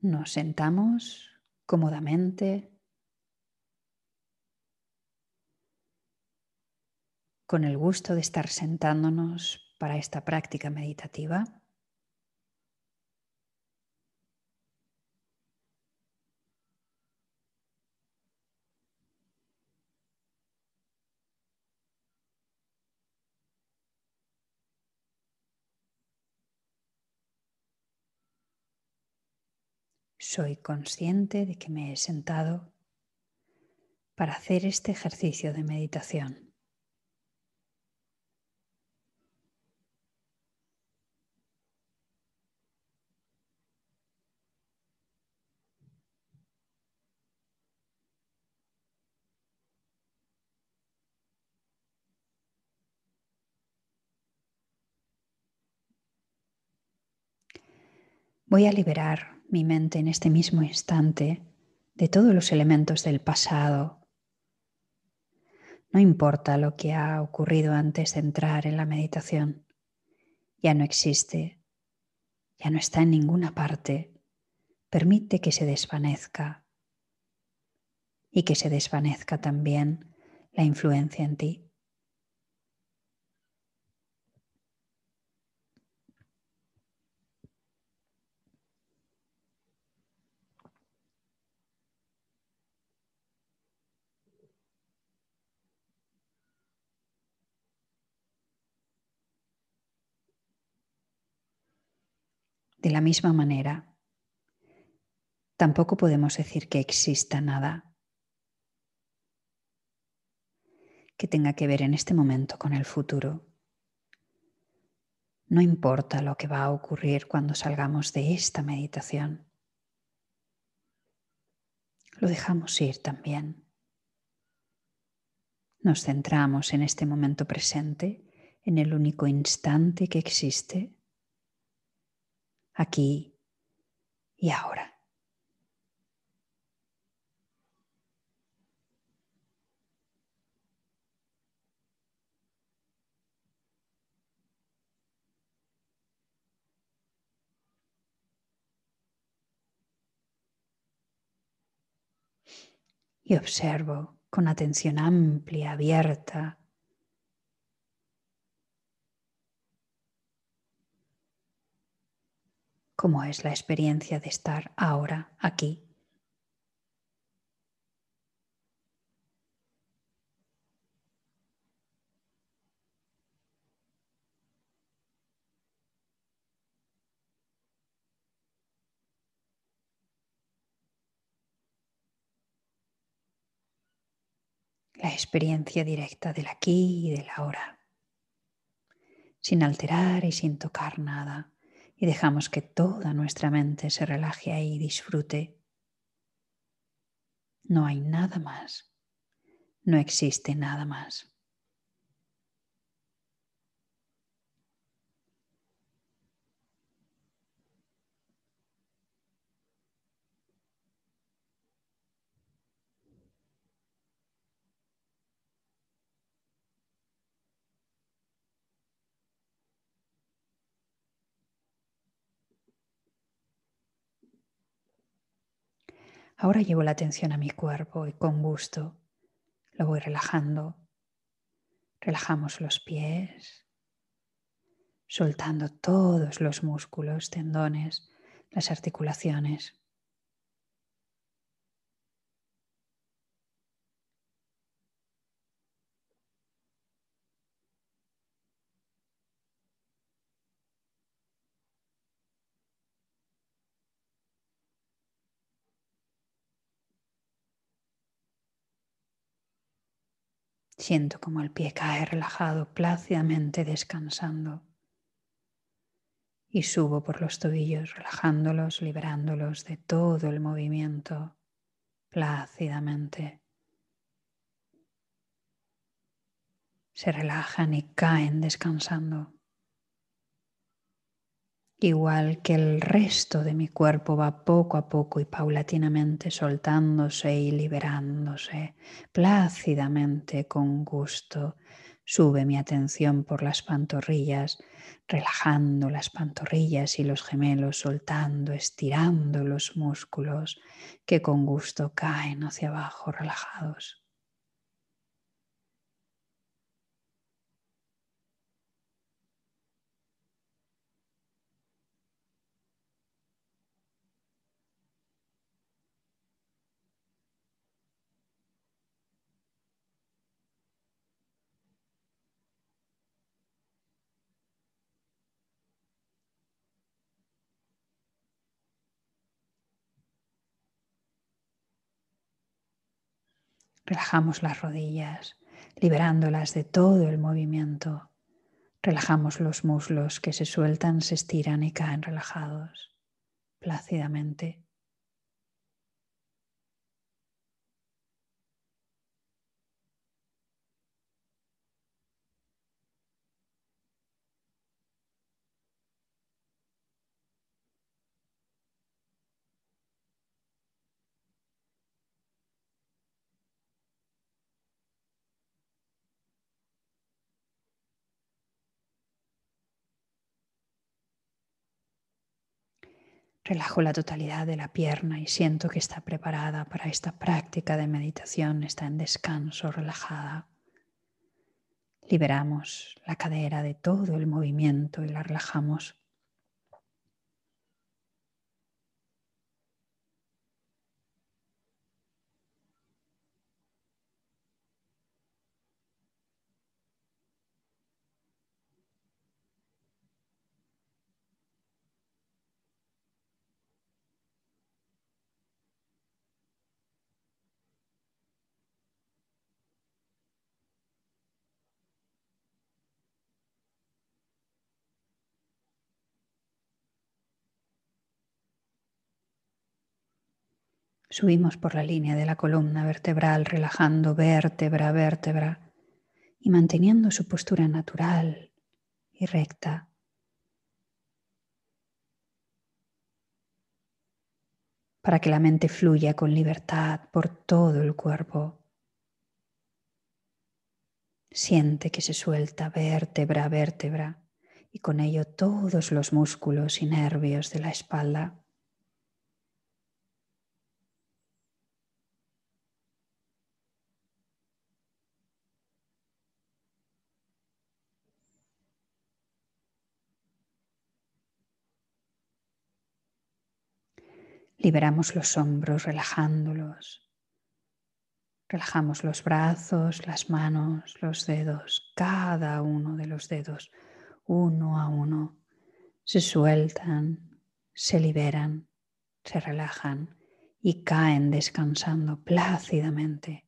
Nos sentamos cómodamente. Con el gusto de estar sentándonos para esta práctica meditativa. Soy consciente de que me he sentado para hacer este ejercicio de meditación. Voy a liberar mi mente en este mismo instante de todos los elementos del pasado. No importa lo que ha ocurrido antes de entrar en la meditación. Ya no existe, ya no está en ninguna parte. Permite que se desvanezca y que se desvanezca también la influencia en ti. De la misma manera, tampoco podemos decir que exista nada que tenga que ver en este momento con el futuro. No importa lo que va a ocurrir cuando salgamos de esta meditación. Lo dejamos ir también. Nos centramos en este momento presente, en el único instante que existe aquí y ahora. Y observo con atención amplia, abierta, cómo es la experiencia de estar ahora aquí. La experiencia directa del aquí y del ahora, sin alterar y sin tocar nada y dejamos que toda nuestra mente se relaje ahí y disfrute. No hay nada más, no existe nada más. Ahora llevo la atención a mi cuerpo y con gusto lo voy relajando. Relajamos los pies, soltando todos los músculos, tendones, las articulaciones. Siento como el pie cae relajado, plácidamente descansando. Y subo por los tobillos, relajándolos, liberándolos de todo el movimiento, plácidamente. Se relajan y caen descansando. Igual que el resto de mi cuerpo va poco a poco y paulatinamente soltándose y liberándose plácidamente con gusto. Sube mi atención por las pantorrillas, relajando las pantorrillas y los gemelos, soltando, estirando los músculos que con gusto caen hacia abajo relajados. Relajamos las rodillas, liberándolas de todo el movimiento. Relajamos los muslos que se sueltan, se estiran y caen relajados, plácidamente. Relajo la totalidad de la pierna y siento que está preparada para esta práctica de meditación, está en descanso, relajada. Liberamos la cadera de todo el movimiento y la relajamos. Subimos por la línea de la columna vertebral, relajando vértebra a vértebra y manteniendo su postura natural y recta. Para que la mente fluya con libertad por todo el cuerpo. Siente que se suelta vértebra a vértebra y con ello todos los músculos y nervios de la espalda. Liberamos los hombros relajándolos. Relajamos los brazos, las manos, los dedos, cada uno de los dedos, uno a uno. Se sueltan, se liberan, se relajan y caen descansando plácidamente.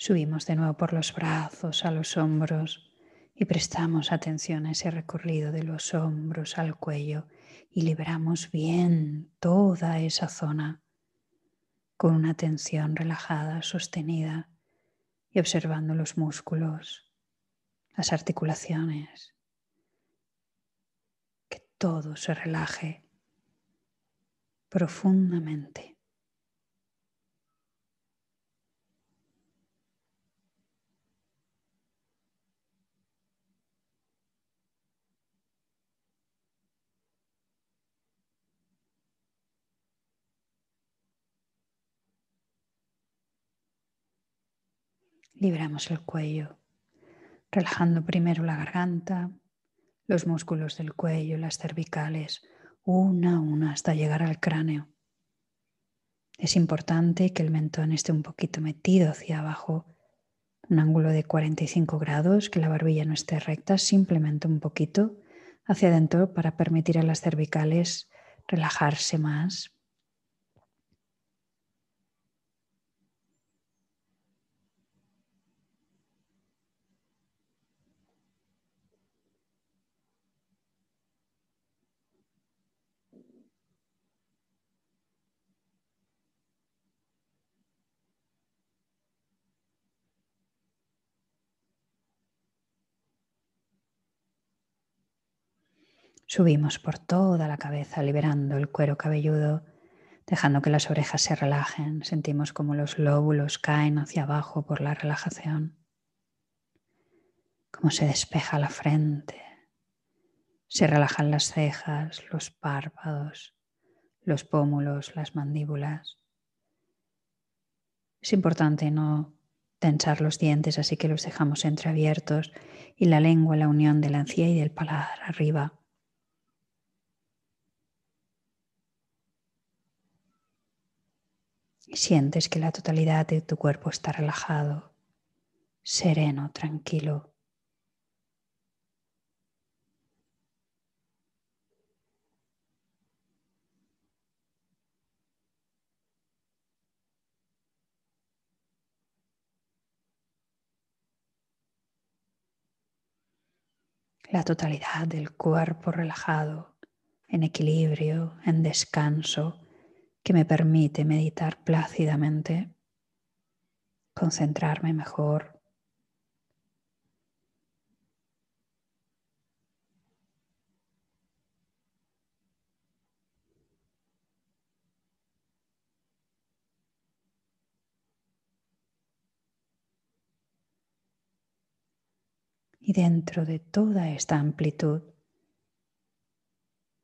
Subimos de nuevo por los brazos a los hombros y prestamos atención a ese recorrido de los hombros al cuello y liberamos bien toda esa zona con una atención relajada, sostenida y observando los músculos, las articulaciones, que todo se relaje profundamente. Liberamos el cuello, relajando primero la garganta, los músculos del cuello, las cervicales, una a una hasta llegar al cráneo. Es importante que el mentón esté un poquito metido hacia abajo, un ángulo de 45 grados, que la barbilla no esté recta, simplemente un poquito hacia adentro para permitir a las cervicales relajarse más Subimos por toda la cabeza, liberando el cuero cabelludo, dejando que las orejas se relajen. Sentimos como los lóbulos caen hacia abajo por la relajación. Cómo se despeja la frente. Se relajan las cejas, los párpados, los pómulos, las mandíbulas. Es importante no tensar los dientes, así que los dejamos entreabiertos y la lengua, la unión de la encía y del paladar arriba y sientes que la totalidad de tu cuerpo está relajado, sereno, tranquilo. La totalidad del cuerpo relajado, en equilibrio, en descanso, que me permite meditar plácidamente, concentrarme mejor. Y dentro de toda esta amplitud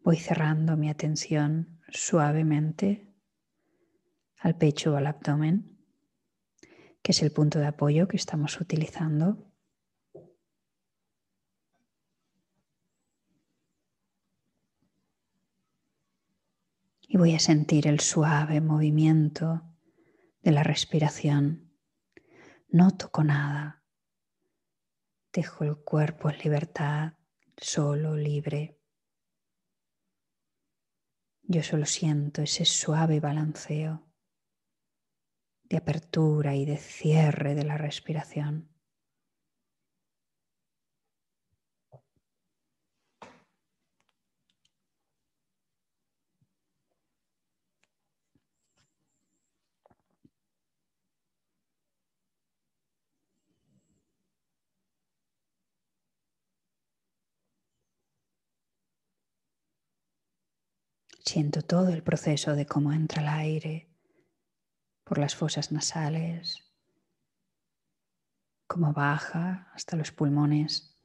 voy cerrando mi atención suavemente al pecho o al abdomen, que es el punto de apoyo que estamos utilizando. Y voy a sentir el suave movimiento de la respiración. No toco nada. Dejo el cuerpo en libertad, solo, libre. Yo solo siento ese suave balanceo de apertura y de cierre de la respiración. Siento todo el proceso de cómo entra el aire por las fosas nasales, cómo baja hasta los pulmones,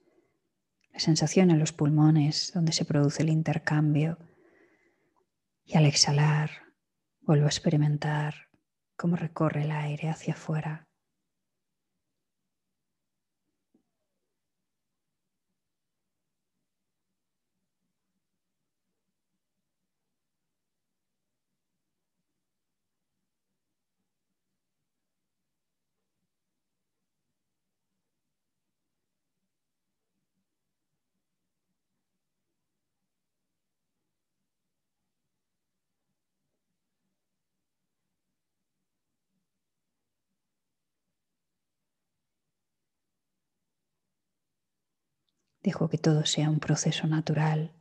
la sensación en los pulmones donde se produce el intercambio y al exhalar vuelvo a experimentar cómo recorre el aire hacia afuera. Dejo que todo sea un proceso natural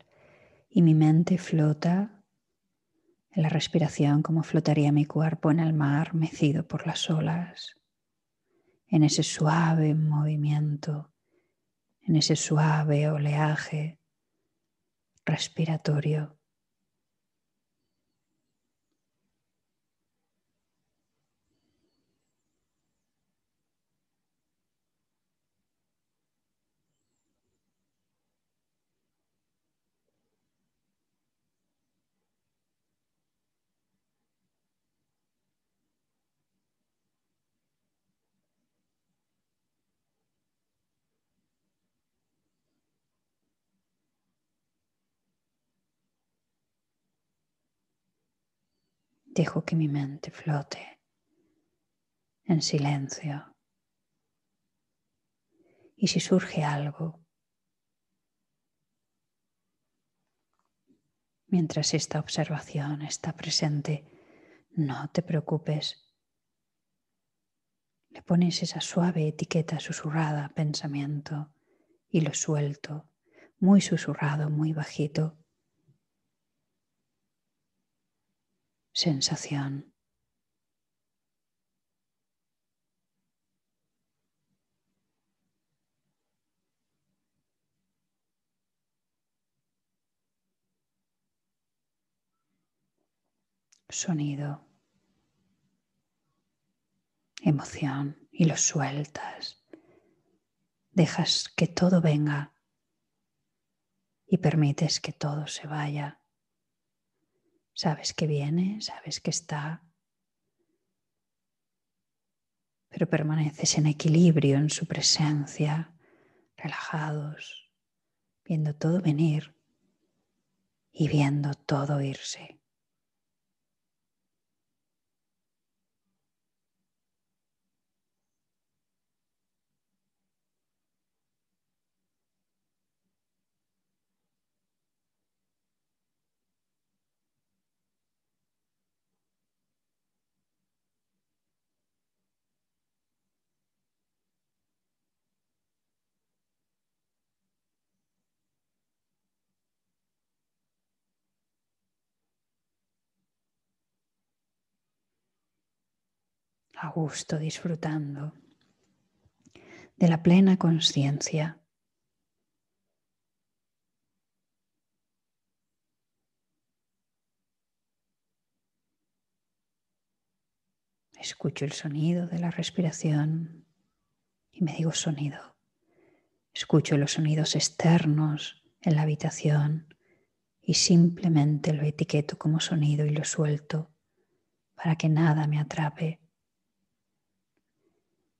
y mi mente flota en la respiración como flotaría mi cuerpo en el mar mecido por las olas, en ese suave movimiento, en ese suave oleaje respiratorio. Dejo que mi mente flote en silencio. Y si surge algo, mientras esta observación está presente, no te preocupes. Le pones esa suave etiqueta susurrada pensamiento y lo suelto, muy susurrado, muy bajito. sensación. sonido, emoción y los sueltas. Dejas que todo venga y permites que todo se vaya. Sabes que viene, sabes que está, pero permaneces en equilibrio en su presencia, relajados, viendo todo venir y viendo todo irse. A gusto, disfrutando de la plena conciencia. Escucho el sonido de la respiración y me digo sonido. Escucho los sonidos externos en la habitación y simplemente lo etiqueto como sonido y lo suelto para que nada me atrape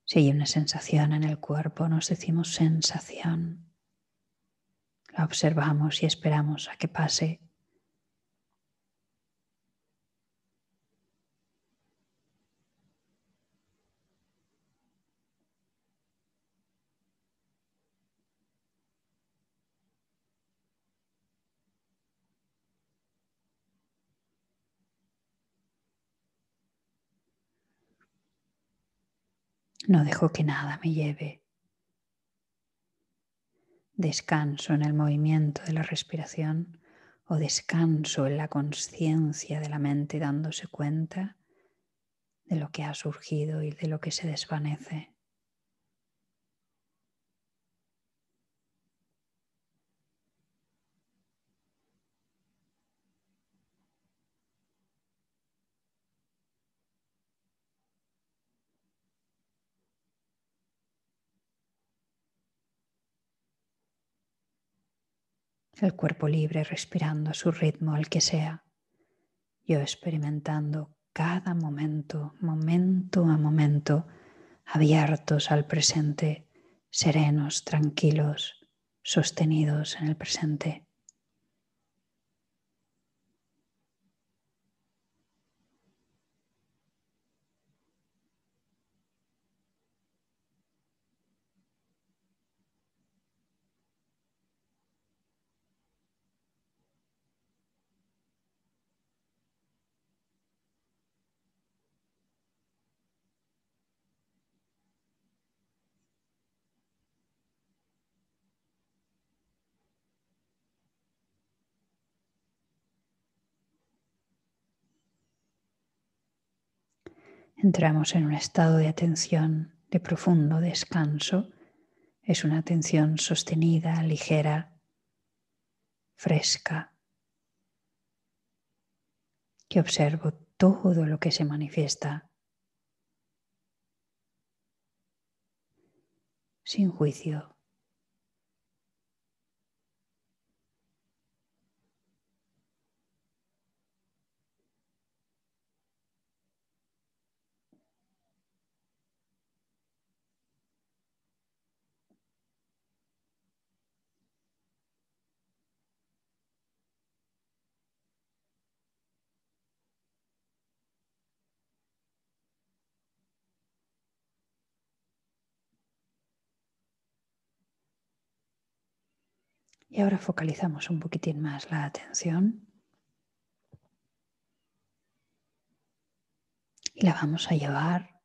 si hay una sensación en el cuerpo, nos decimos sensación. La observamos y esperamos a que pase. No dejo que nada me lleve. Descanso en el movimiento de la respiración o descanso en la conciencia de la mente dándose cuenta de lo que ha surgido y de lo que se desvanece. El cuerpo libre respirando a su ritmo, el que sea, yo experimentando cada momento, momento a momento, abiertos al presente, serenos, tranquilos, sostenidos en el presente. Entramos en un estado de atención, de profundo descanso. Es una atención sostenida, ligera, fresca, que observo todo lo que se manifiesta sin juicio. Y ahora focalizamos un poquitín más la atención. Y la vamos a llevar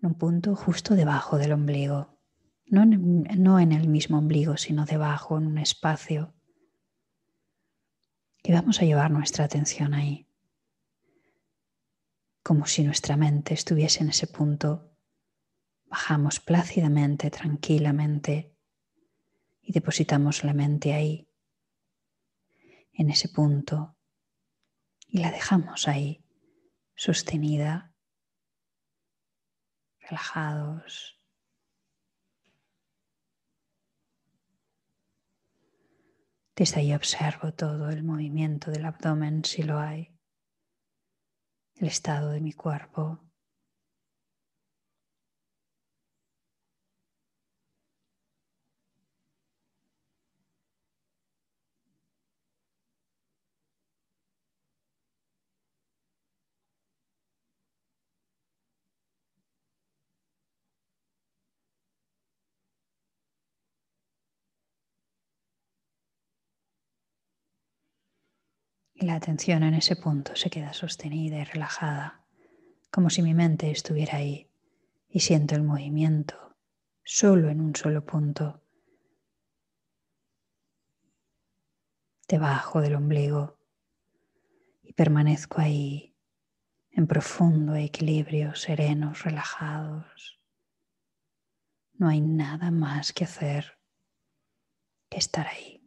en un punto justo debajo del ombligo. No en, no en el mismo ombligo, sino debajo, en un espacio. Y vamos a llevar nuestra atención ahí. Como si nuestra mente estuviese en ese punto. Bajamos plácidamente, tranquilamente y depositamos la mente ahí, en ese punto, y la dejamos ahí, sostenida, relajados. Desde ahí observo todo el movimiento del abdomen si lo hay, el estado de mi cuerpo. La atención en ese punto se queda sostenida y relajada, como si mi mente estuviera ahí y siento el movimiento solo en un solo punto, debajo del ombligo, y permanezco ahí en profundo equilibrio, serenos, relajados. No hay nada más que hacer que estar ahí.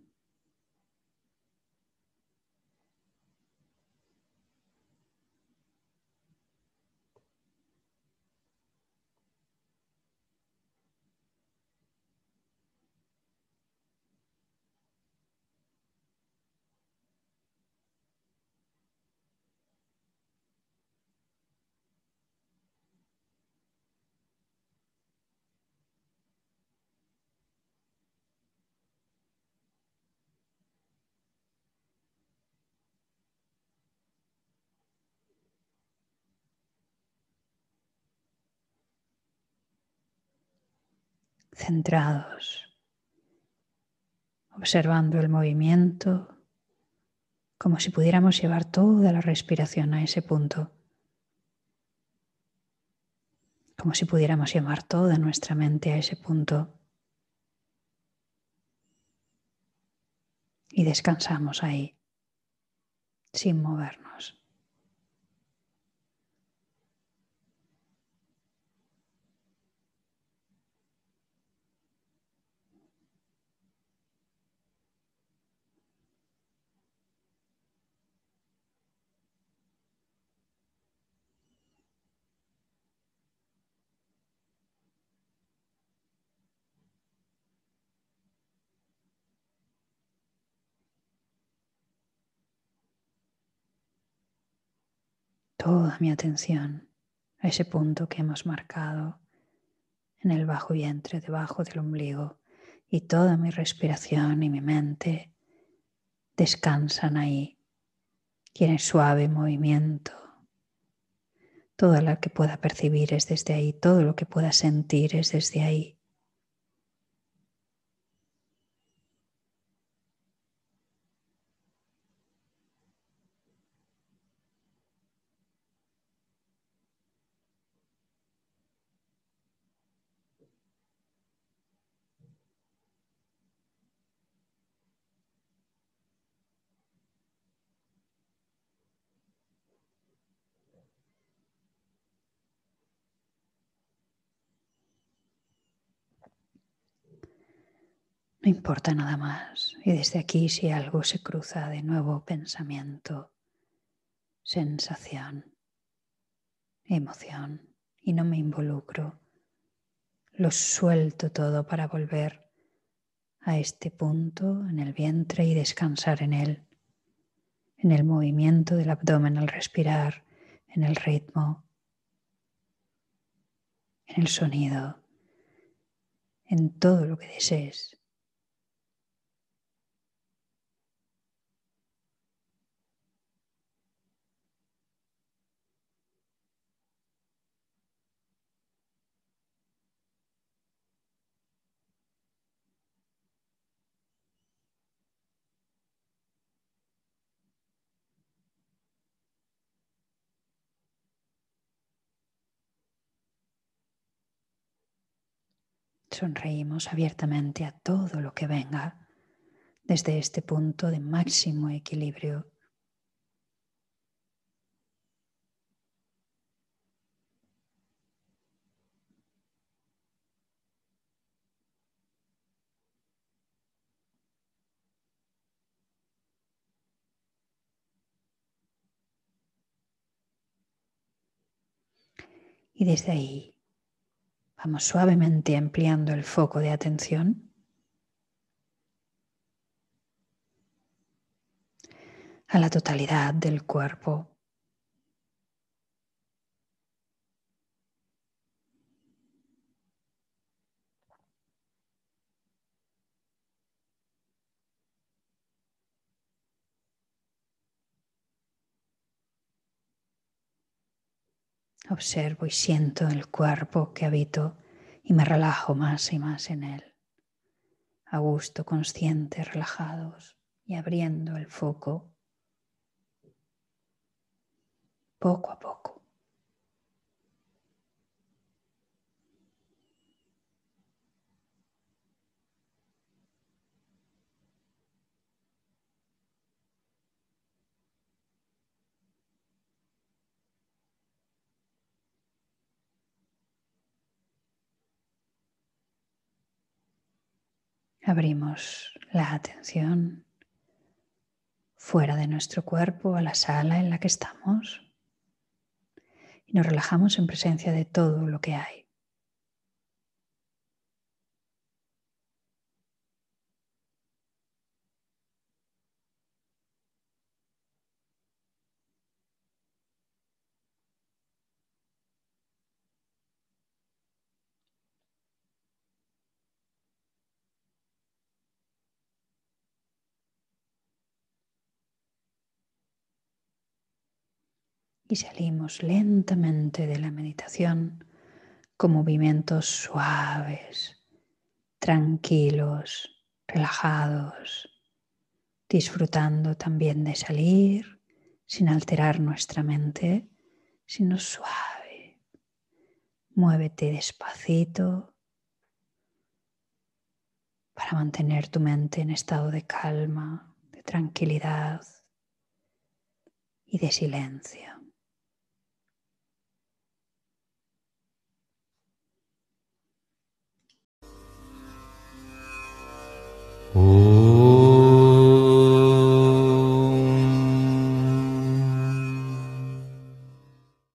Centrados, observando el movimiento como si pudiéramos llevar toda la respiración a ese punto, como si pudiéramos llevar toda nuestra mente a ese punto. Y descansamos ahí, sin movernos. Toda mi atención a ese punto que hemos marcado en el bajo vientre, debajo del ombligo, y toda mi respiración y mi mente descansan ahí, Tiene suave movimiento. Todo lo que pueda percibir es desde ahí, todo lo que pueda sentir es desde ahí. No importa nada más. Y desde aquí si algo se cruza de nuevo pensamiento, sensación, emoción y no me involucro, lo suelto todo para volver a este punto en el vientre y descansar en él, en el movimiento del abdomen al respirar, en el ritmo, en el sonido, en todo lo que desees. Sonreímos abiertamente a todo lo que venga desde este punto de máximo equilibrio. Y desde ahí vamos suavemente ampliando el foco de atención a la totalidad del cuerpo. Observo y siento el cuerpo que habito y me relajo más y más en él. A gusto, consciente, relajados y abriendo el foco poco a poco. Abrimos la atención fuera de nuestro cuerpo a la sala en la que estamos y nos relajamos en presencia de todo lo que hay. Y salimos lentamente de la meditación con movimientos suaves, tranquilos, relajados, disfrutando también de salir sin alterar nuestra mente, sino suave. Muévete despacito para mantener tu mente en estado de calma, de tranquilidad y de silencio.